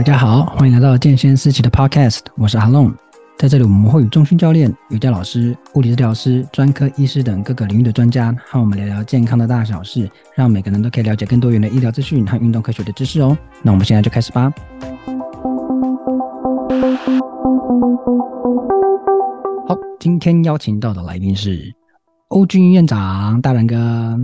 大家好，欢迎来到健先思齐的 Podcast，我是阿龙。在这里，我们会与中心教练、瑜伽老师、物理治疗师、专科医师等各个领域的专家，和我们聊聊健康的大小事，让每个人都可以了解更多元的医疗资讯和运动科学的知识哦。那我们现在就开始吧。好，今天邀请到的来宾是欧军院长大仁哥。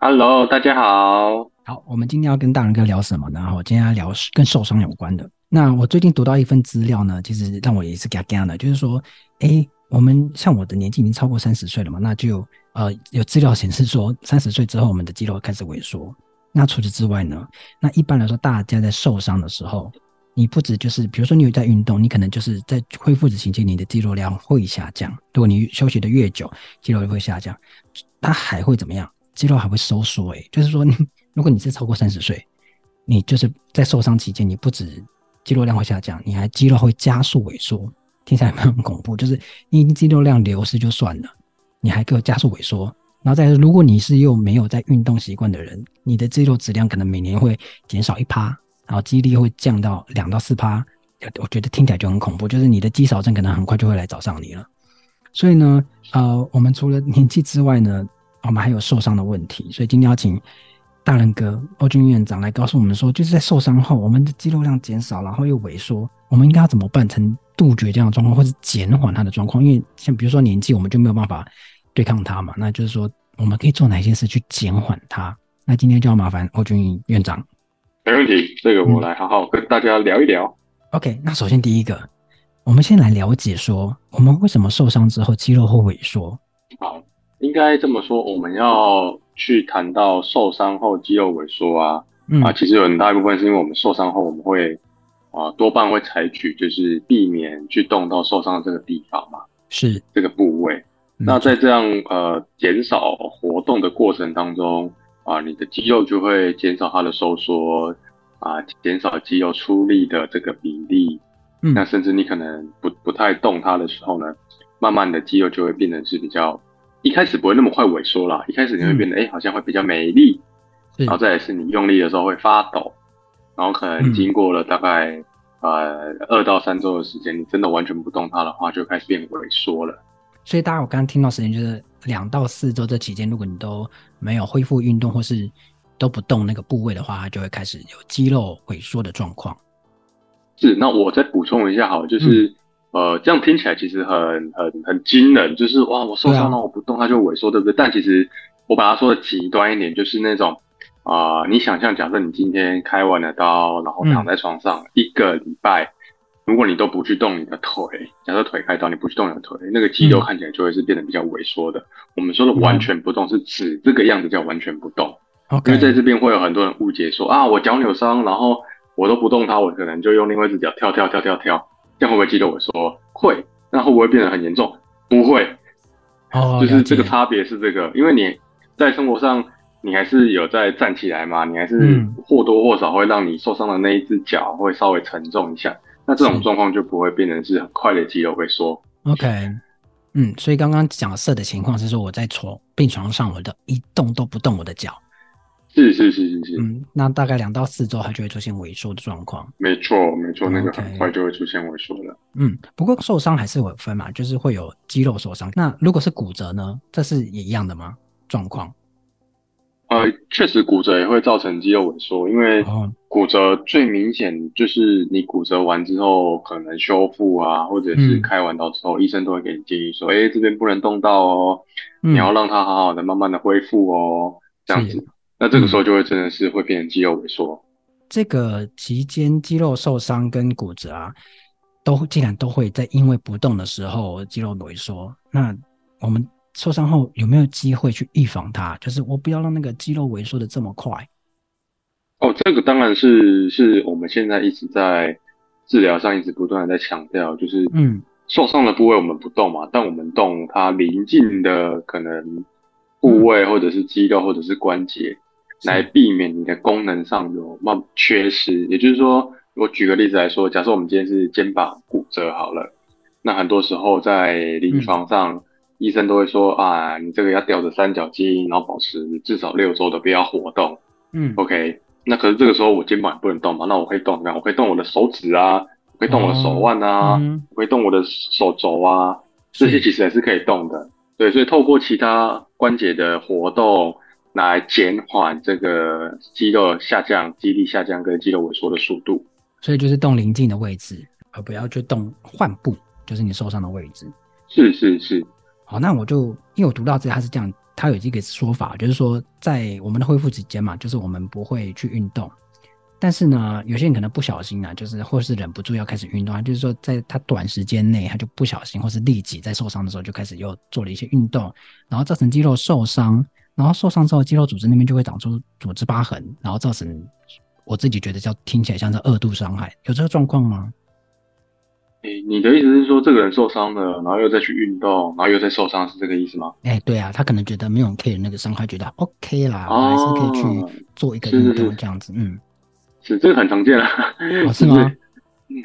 Hello，大家好。好，我们今天要跟大仁哥聊什么呢？我今天要聊跟受伤有关的。那我最近读到一份资料呢，其实让我也是嘎嘎的，就是说，哎，我们像我的年纪已经超过三十岁了嘛，那就呃有资料显示说，三十岁之后我们的肌肉开始萎缩。那除此之外呢，那一般来说，大家在受伤的时候，你不止就是，比如说你有在运动，你可能就是在恢复的期间，你的肌肉量会下降。如果你休息的越久，肌肉就会下降，它还会怎么样？肌肉还会收缩，诶，就是说你。如果你是超过三十岁，你就是在受伤期间，你不止肌肉量会下降，你还肌肉会加速萎缩，听起来很恐怖。就是你肌肉量流失就算了，你还给我加速萎缩，然后再如果你是又没有在运动习惯的人，你的肌肉质量可能每年会减少一趴，然后肌力会降到两到四趴，我觉得听起来就很恐怖，就是你的肌少症可能很快就会来找上你了。所以呢，呃，我们除了年纪之外呢，我们还有受伤的问题，所以今天要请。大仁哥，欧军院长来告诉我们说，就是在受伤后，我们的肌肉量减少，然后又萎缩，我们应该要怎么办，才能杜绝这样的状况，或是减缓它的状况？因为像比如说年纪，我们就没有办法对抗它嘛。那就是说，我们可以做哪些事去减缓它？那今天就要麻烦欧军院长。没问题，这个我来好好跟大家聊一聊。嗯、OK，那首先第一个，我们先来了解说，我们为什么受伤之后肌肉会萎缩？好，应该这么说，我们要。去谈到受伤后肌肉萎缩啊，嗯、啊，其实有很大一部分是因为我们受伤后，我们会啊多半会采取就是避免去动到受伤的这个地方嘛，是这个部位。嗯、那在这样呃减少活动的过程当中啊，你的肌肉就会减少它的收缩啊，减少肌肉出力的这个比例。嗯，那甚至你可能不不太动它的时候呢，慢慢的肌肉就会变成是比较。一开始不会那么快萎缩啦，一开始你会变得哎、嗯欸，好像会比较美丽，然后再来是你用力的时候会发抖，然后可能经过了大概、嗯、呃二到三周的时间，你真的完全不动它的话，就开始变萎缩了。所以大家我刚刚听到时间就是两到四周这期间，如果你都没有恢复运动或是都不动那个部位的话，它就会开始有肌肉萎缩的状况。是，那我再补充一下好，就是。嗯呃，这样听起来其实很很很惊人，就是哇，我受伤了，我不动它就萎缩，对不对？但其实我把它说的极端一点，就是那种啊、呃，你想象，假设你今天开完了刀，然后躺在床上一个礼拜，如果你都不去动你的腿，假设腿开刀，你不去动你的腿，那个肌肉看起来就会是变得比较萎缩的。我们说的完全不动，是指这个样子叫完全不动。因为在这边会有很多人误解说啊，我脚扭伤，然后我都不动它，我可能就用另外一只脚跳跳跳跳跳。这样会不会肌肉萎缩？会，那会不会变得很严重？不会。哦，就是这个差别是这个，因为你在生活上，你还是有在站起来嘛，你还是或多或少会让你受伤的那一只脚会稍微沉重一下。那这种状况就不会变成是很快的肌肉萎缩。OK，嗯，所以刚刚假设的情况是说，我在床病床上，我的一动都不动我的脚。是是是是是，嗯，那大概两到四周，它就会出现萎缩的状况。没错没错，那个很快就会出现萎缩了。嗯，不过受伤还是有分嘛，就是会有肌肉受伤。那如果是骨折呢？这是也一样的吗？状况？呃，确实骨折也会造成肌肉萎缩，因为骨折最明显就是你骨折完之后可能修复啊，或者是开完刀之后，嗯、医生都会给你建议说，哎、欸，这边不能动到哦，嗯、你要让它好好的慢慢的恢复哦，这样子。那这个时候就会真的是会变成肌肉萎缩。这个期间肌肉受伤跟骨折啊，都竟然都会在因为不动的时候肌肉萎缩。那我们受伤后有没有机会去预防它？就是我不要让那个肌肉萎缩的这么快。哦，这个当然是是我们现在一直在治疗上一直不断的在强调，就是嗯，受伤的部位我们不动嘛，但我们动它临近的可能部位或者是肌肉或者是关节。来避免你的功能上有慢缺失，也就是说，我举个例子来说，假设我们今天是肩膀骨折好了，那很多时候在临床上，嗯、医生都会说啊，你这个要吊着三角肌，然后保持至少六周的不要活动。嗯，OK，那可是这个时候我肩膀也不能动嘛，那我可以动，我可以动我的手指啊，我可以动我的手腕啊，嗯、我可以动我的手肘啊，这些其实也是可以动的。对，所以透过其他关节的活动来减缓这个肌肉下降、肌力下降跟肌肉萎缩的速度。所以就是动邻近的位置，而不要去动患部，就是你受伤的位置。是是是。好，那我就因为我读到这里，他是这样，它有一个说法，就是说在我们的恢复期间嘛，就是我们不会去运动。但是呢，有些人可能不小心啊，就是或是忍不住要开始运动，就是说在他短时间内他就不小心或是立即在受伤的时候就开始又做了一些运动，然后造成肌肉受伤，然后受伤之后肌肉组织那边就会长出组织疤痕，然后造成我自己觉得叫听起来像是二度伤害，有这个状况吗？诶、欸，你的意思是说这个人受伤了，然后又再去运动，然后又再受伤，是这个意思吗？哎、欸，对啊，他可能觉得没有 care 那个伤害，觉得 OK 啦，我还是可以去做一个运动这样子，嗯。是这个很常见啊，哦，是吗？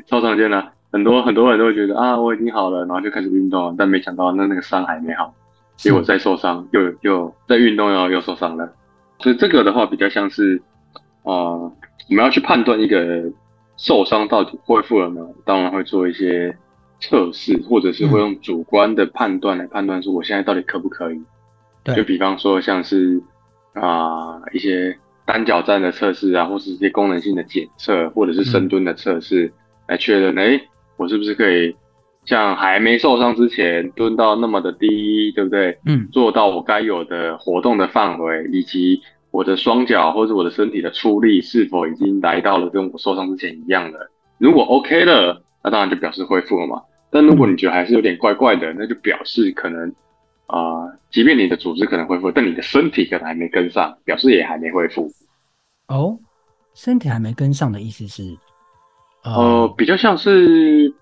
超常见的，很多很多人都会觉得啊，我已经好了，然后就开始运动了，但没想到那那个伤还没好，结果再受伤，又又在运动又又受伤了。所以这个的话比较像是，呃，我们要去判断一个受伤到底恢复了没有，当然会做一些测试，或者是会用主观的判断来判断说我现在到底可不可以。对，就比方说像是啊、呃、一些。单脚站的测试啊，或是一些功能性的检测，或者是深蹲的测试，嗯、来确认，哎、欸，我是不是可以像还没受伤之前蹲到那么的低，对不对？嗯，做到我该有的活动的范围，以及我的双脚或者我的身体的出力是否已经来到了跟我受伤之前一样的。如果 OK 了，那当然就表示恢复了嘛。但如果你觉得还是有点怪怪的，那就表示可能啊、呃，即便你的组织可能恢复，但你的身体可能还没跟上，表示也还没恢复。哦，身体还没跟上的意思是，呃，呃，比较像是，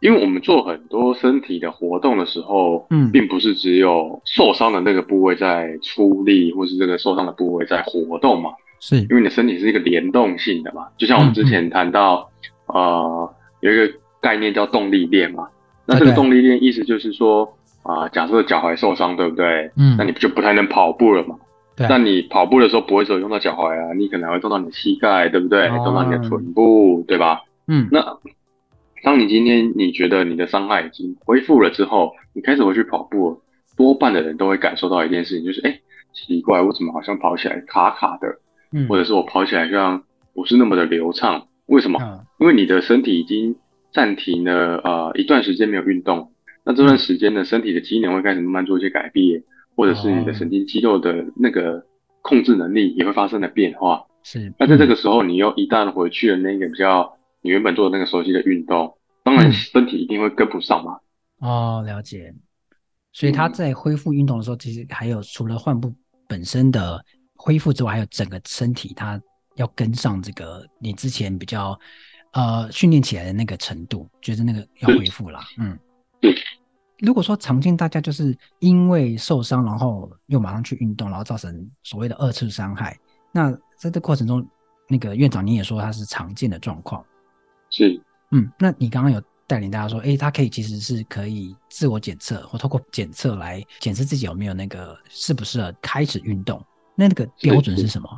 因为我们做很多身体的活动的时候，嗯，并不是只有受伤的那个部位在出力，或是这个受伤的部位在活动嘛，是因为你的身体是一个联动性的嘛，就像我们之前谈到，嗯嗯、呃，有一个概念叫动力链嘛，那这个动力链意思就是说，啊、呃，假设脚踝受伤，对不对？嗯，那你不就不太能跑步了嘛？那你跑步的时候不会只有用到脚踝啊，你可能会动到你的膝盖，对不对？动到你的臀部，对吧？嗯。那当你今天你觉得你的伤害已经恢复了之后，你开始回去跑步，多半的人都会感受到一件事情，就是哎，奇怪，我怎么好像跑起来卡卡的？嗯。或者是我跑起来像不是那么的流畅？为什么？因为你的身体已经暂停了呃一段时间没有运动，那这段时间呢，身体的机能会开始慢慢做一些改变。或者是你的神经肌肉的那个控制能力也会发生了变化。是，那在这个时候，你又一旦回去了那个比较你原本做的那个熟悉的运动，当然身体一定会跟不上嘛。嗯、哦，了解。所以他在恢复运动的时候，其实还有除了患部本身的恢复之外，还有整个身体它要跟上这个你之前比较呃训练起来的那个程度，就是那个要恢复啦。嗯。对。如果说常见，大家就是因为受伤，然后又马上去运动，然后造成所谓的二次伤害。那在这过程中，那个院长你也说他是常见的状况。是，嗯，那你刚刚有带领大家说，诶，他可以其实是可以自我检测，或透过检测来检测自己有没有那个适不适合开始运动。那那个标准是什么？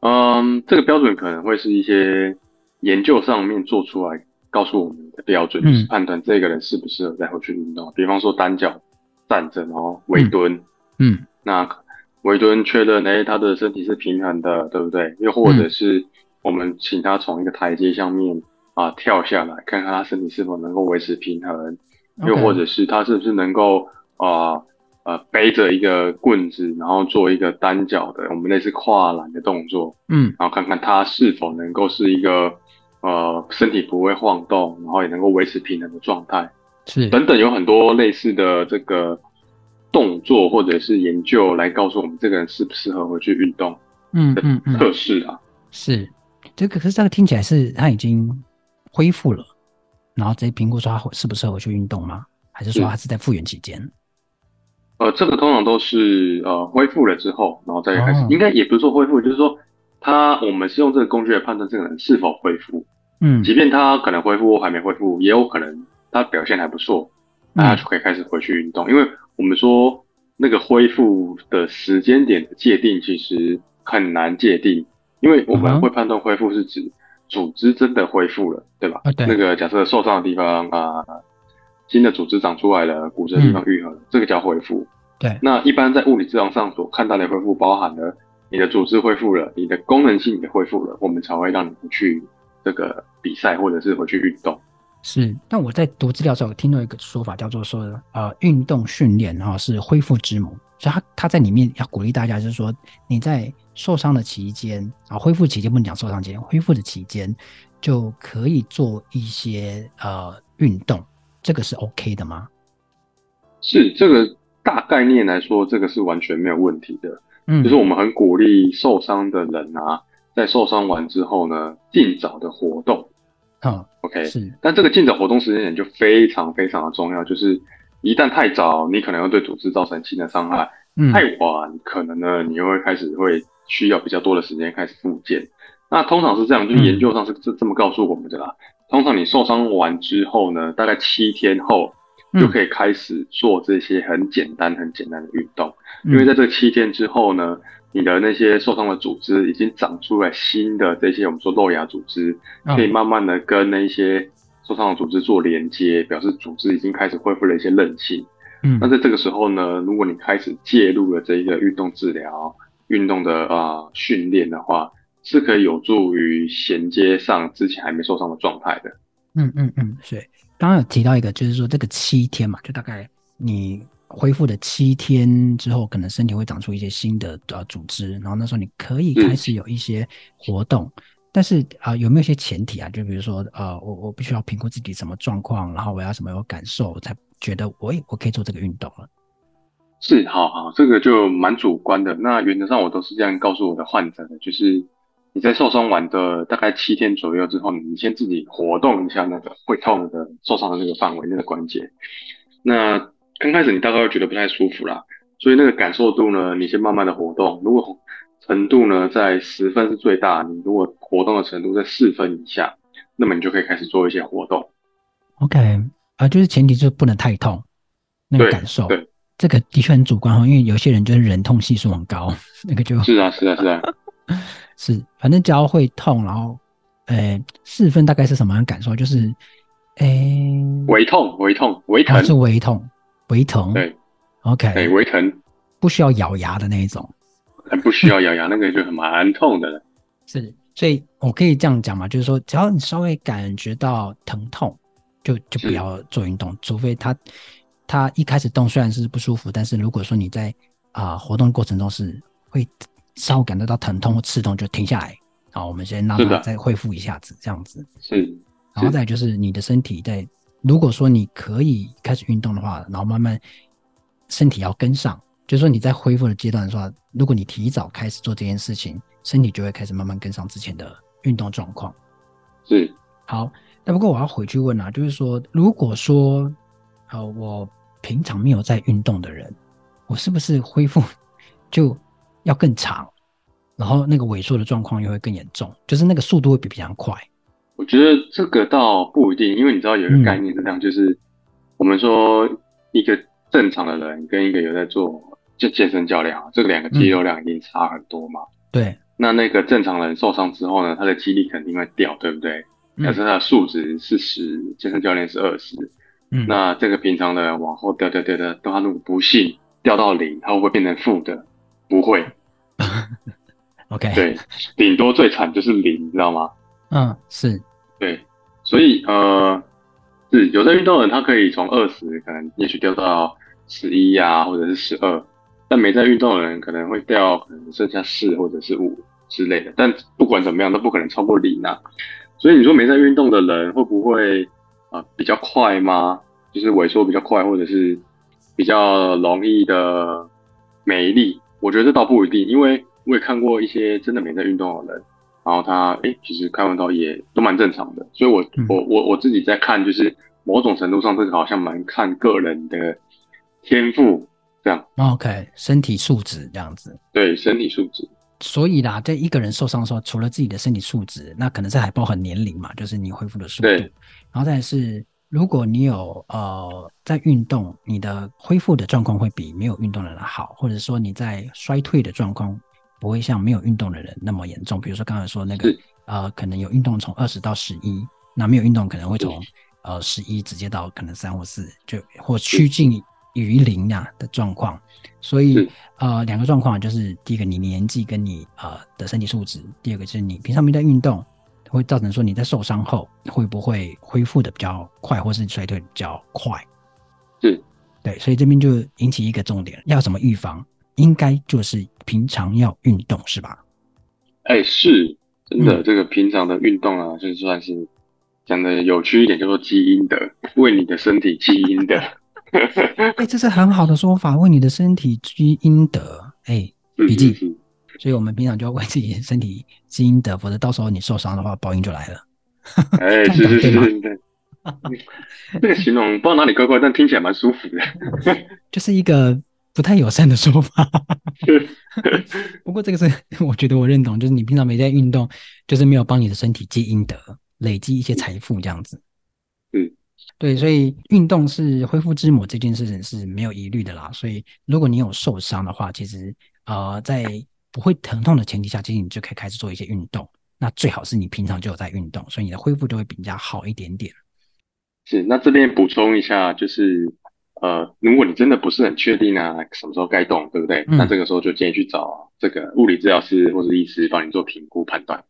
嗯，这个标准可能会是一些研究上面做出来。告诉我们的标准就是判断这个人适不适合再回去运动。嗯、比方说单脚站着，然后微蹲，嗯，嗯那微蹲确认，哎，他的身体是平衡的，对不对？又或者是我们请他从一个台阶上面啊跳下来，看看他身体是否能够维持平衡，又或者是他是不是能够啊呃背着一个棍子，然后做一个单脚的我们类似跨栏的动作，嗯，然后看看他是否能够是一个。呃，身体不会晃动，然后也能够维持平衡的状态，是。等等，有很多类似的这个动作或者是研究来告诉我们这个人适不适合回去运动。嗯嗯嗯，测试啊，是这个，可是这个听起来是他已经恢复了，然后再评估说他适不适合回去运动吗？还是说他是在复原期间？呃，这个通常都是呃恢复了之后，然后再开始，哦、应该也不是说恢复，就是说他我们是用这个工具来判断这个人是否恢复。嗯，即便他可能恢复或还没恢复，也有可能他表现还不错，那他就可以开始回去运动。嗯、因为我们说那个恢复的时间点的界定其实很难界定，因为我们会判断恢复是指组织真的恢复了，嗯、对吧？啊、对。那个假设受伤的地方啊，新的组织长出来了，骨折的地方愈合了，嗯、这个叫恢复。对。那一般在物理治疗上所看到的恢复，包含了你的组织恢复了，你的功能性也恢复了，我们才会让你去这个比赛或者是回去运动。是，但我在读资料的时候，我听到一个说法，叫做说，呃，运动训练哈是恢复之母，所以他他在里面要鼓励大家，就是说你在受伤的期间啊，恢复期间不能讲受伤期间，恢复的期间就可以做一些呃运动，这个是 OK 的吗？是，这个大概念来说，这个是完全没有问题的。嗯，就是我们很鼓励受伤的人啊，在受伤完之后呢，尽早的活动。嗯，OK，是，但这个尽早活动时间点就非常非常的重要，就是一旦太早，你可能会对组织造成新的伤害；嗯、太晚，可能呢，你又会开始会需要比较多的时间开始复健。那通常是这样，就是研究上是这这么告诉我们的啦。嗯、通常你受伤完之后呢，大概七天后就可以开始做这些很简单、很简单的运动，嗯、因为在这七天之后呢。你的那些受伤的组织已经长出来新的这些我们说肉芽组织，可以慢慢的跟那些受伤的组织做连接，表示组织已经开始恢复了一些韧性。嗯，那在这个时候呢，如果你开始介入了这一个运动治疗、运动的啊训练的话，是可以有助于衔接上之前还没受伤的状态的。嗯嗯嗯，所以刚刚有提到一个，就是说这个七天嘛，就大概你。恢复的七天之后，可能身体会长出一些新的呃组织，然后那时候你可以开始有一些活动，嗯、但是啊、有没有一些前提啊？就比如说呃，我我必须要评估自己什么状况，然后我要什么有感受，我才觉得我我可以做这个运动了。是，好好，这个就蛮主观的。那原则上我都是这样告诉我的患者的，就是你在受伤完的大概七天左右之后，你先自己活动一下那个会痛的受伤的那个范围，那个关节，那。刚开始你大概会觉得不太舒服啦，所以那个感受度呢，你先慢慢的活动。如果程度呢在十分是最大，你如果活动的程度在四分以下，那么你就可以开始做一些活动。OK，啊、呃，就是前提就是不能太痛，那个感受。对，对这个的确很主观哈，因为有些人就是忍痛系数很高，那个就是啊是啊是啊 是，反正只要会痛，然后，呃，四分大概是什么样的感受？就是，诶，微痛，微痛，微疼，是微痛。微疼，对，OK，对，微疼，不需要咬牙的那一种，还不需要咬牙，那个就很蛮痛的了。是，所以我可以这样讲嘛，就是说，只要你稍微感觉到疼痛，就就不要做运动，除非他他一开始动虽然是不舒服，但是如果说你在啊、呃、活动过程中是会稍微感觉到疼痛或刺痛，就停下来，好，我们先让他再恢复一下子，这样子。是，然后再就是你的身体在。如果说你可以开始运动的话，然后慢慢身体要跟上，就是说你在恢复的阶段的话，如果你提早开始做这件事情，身体就会开始慢慢跟上之前的运动状况。是，好，那不过我要回去问啊，就是说，如果说呃我平常没有在运动的人，我是不是恢复就要更长，然后那个萎缩的状况又会更严重，就是那个速度会比平常快？我觉得这个倒不一定，因为你知道有一个概念是这样，嗯、就是我们说一个正常的人跟一个有在做就健身教练啊，这个两个肌肉量已经差很多嘛。对。那那个正常人受伤之后呢，他的肌力肯定会掉，对不对？假设他的数值是十，健身教练是二十，嗯，那这个平常的人往后掉掉掉掉，等他如果不幸掉到零，他会不会变成负的？不会。OK。对，顶多最惨就是零，你知道吗？嗯，是对，所以呃，是有在运动的人，他可以从二十可能也许掉到十一呀，或者是十二，但没在运动的人可能会掉，可能剩下四或者是五之类的。但不管怎么样，都不可能超过零啊。所以你说没在运动的人会不会啊、呃、比较快吗？就是萎缩比较快，或者是比较容易的没力？我觉得这倒不一定，因为我也看过一些真的没在运动的人。然后他哎、欸，其实开完刀也都蛮正常的，所以我，我我我自己在看，就是某种程度上，这个好像蛮看个人的天赋这样。OK，身体素质这样子。对，身体素质。所以啦，在一个人受伤的时候，除了自己的身体素质，那可能是还包含年龄嘛，就是你恢复的速度。对。然后再是，如果你有呃在运动，你的恢复的状况会比没有运动的人好，或者说你在衰退的状况。不会像没有运动的人那么严重。比如说刚才说那个呃，可能有运动从二十到十一，那没有运动可能会从呃十一直接到可能三或四，就或趋近于零呀的状况。所以呃，两个状况就是第一个你年纪跟你呃的身体素质，第二个就是你平常没在运动，会造成说你在受伤后会不会恢复的比较快，或是衰退比较快。是，对，所以这边就引起一个重点，要怎么预防？应该就是平常要运动，是吧？哎，是真的，嗯、这个平常的运动啊，就算是讲的有趣一点，叫做基因的，为你的身体积阴德。哎，这是很好的说法，为你的身体积阴德。哎，笔记。嗯嗯嗯、所以我们平常就要为自己的身体积阴德，否则到时候你受伤的话，报应就来了。哎，是是是是，对。这个形容不知道哪里怪怪，但听起来蛮舒服的。就是一个。不太友善的说法，不过这个是我觉得我认同，就是你平常没在运动，就是没有帮你的身体积阴德，累积一些财富这样子。嗯，对，所以运动是恢复之母这件事情是没有疑虑的啦。所以如果你有受伤的话，其实呃在不会疼痛的前提下，其实你就可以开始做一些运动。那最好是你平常就有在运动，所以你的恢复就会比较好一点点。是，那这边补充一下，就是。呃，如果你真的不是很确定啊，什么时候该动，对不对？嗯、那这个时候就建议去找这个物理治疗师或者医师帮你做评估判断。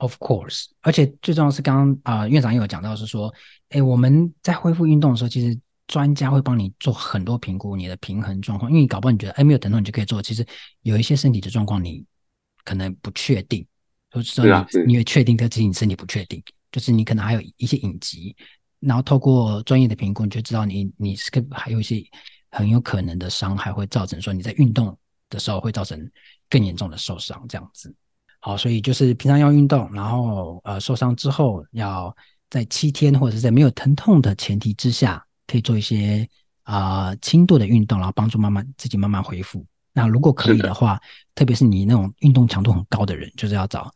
对，of course。而且最重要的是，刚刚啊、呃、院长也有讲到是说，哎，我们在恢复运动的时候，其实专家会帮你做很多评估，你的平衡状况。因为你搞不好你觉得哎没有疼痛，你就可以做。其实有一些身体的状况你可能不确定，就是说你、啊、你也确定，但是你身体不确定，就是你可能还有一些隐疾。然后透过专业的评估，你就知道你你是个还有一些很有可能的伤害，会造成说你在运动的时候会造成更严重的受伤这样子。好，所以就是平常要运动，然后呃受伤之后要在七天或者是在没有疼痛的前提之下，可以做一些啊、呃、轻度的运动，然后帮助慢慢自己慢慢恢复。那如果可以的话，的特别是你那种运动强度很高的人，就是要找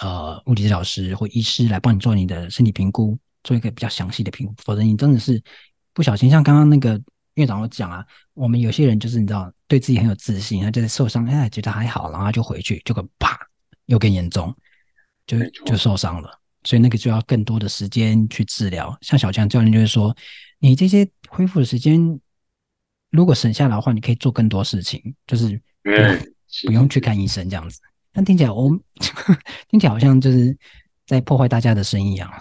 呃物理治疗师或医师来帮你做你的身体评估。做一个比较详细的评估，否则你真的是不小心，像刚刚那个院长我讲啊，我们有些人就是你知道，对自己很有自信，他就是受伤，哎，觉得还好，然后就回去，就个啪，又更严重，就就受伤了。所以那个就要更多的时间去治疗。像小强教练就是说，你这些恢复的时间如果省下来的话，你可以做更多事情，就是不用，嗯，不用去看医生这样子。但听起来我们 听起来好像就是在破坏大家的生意啊。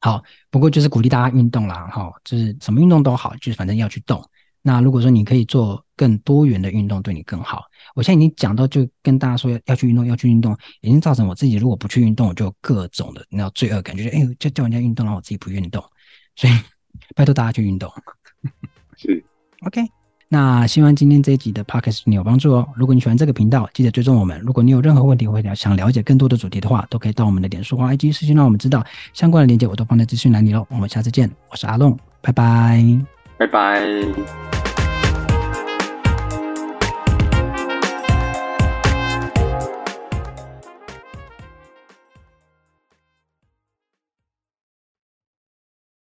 好，不过就是鼓励大家运动啦，哈，就是什么运动都好，就是反正要去动。那如果说你可以做更多元的运动，对你更好。我现在已经讲到，就跟大家说要去运动，要去运动，已经造成我自己如果不去运动，我就有各种的那种罪恶感，觉得哎呦，就叫人家运动，然后我自己不运动，所以拜托大家去运动。是，OK。那希望今天这一集的 podcast 对你有帮助哦。如果你喜欢这个频道，记得追踪我们。如果你有任何问题或者想了解更多的主题的话，都可以到我们的脸书或 IG 私信让我们知道。相关的链接我都放在资讯栏里喽。我们下次见，我是阿龙，拜拜，拜拜。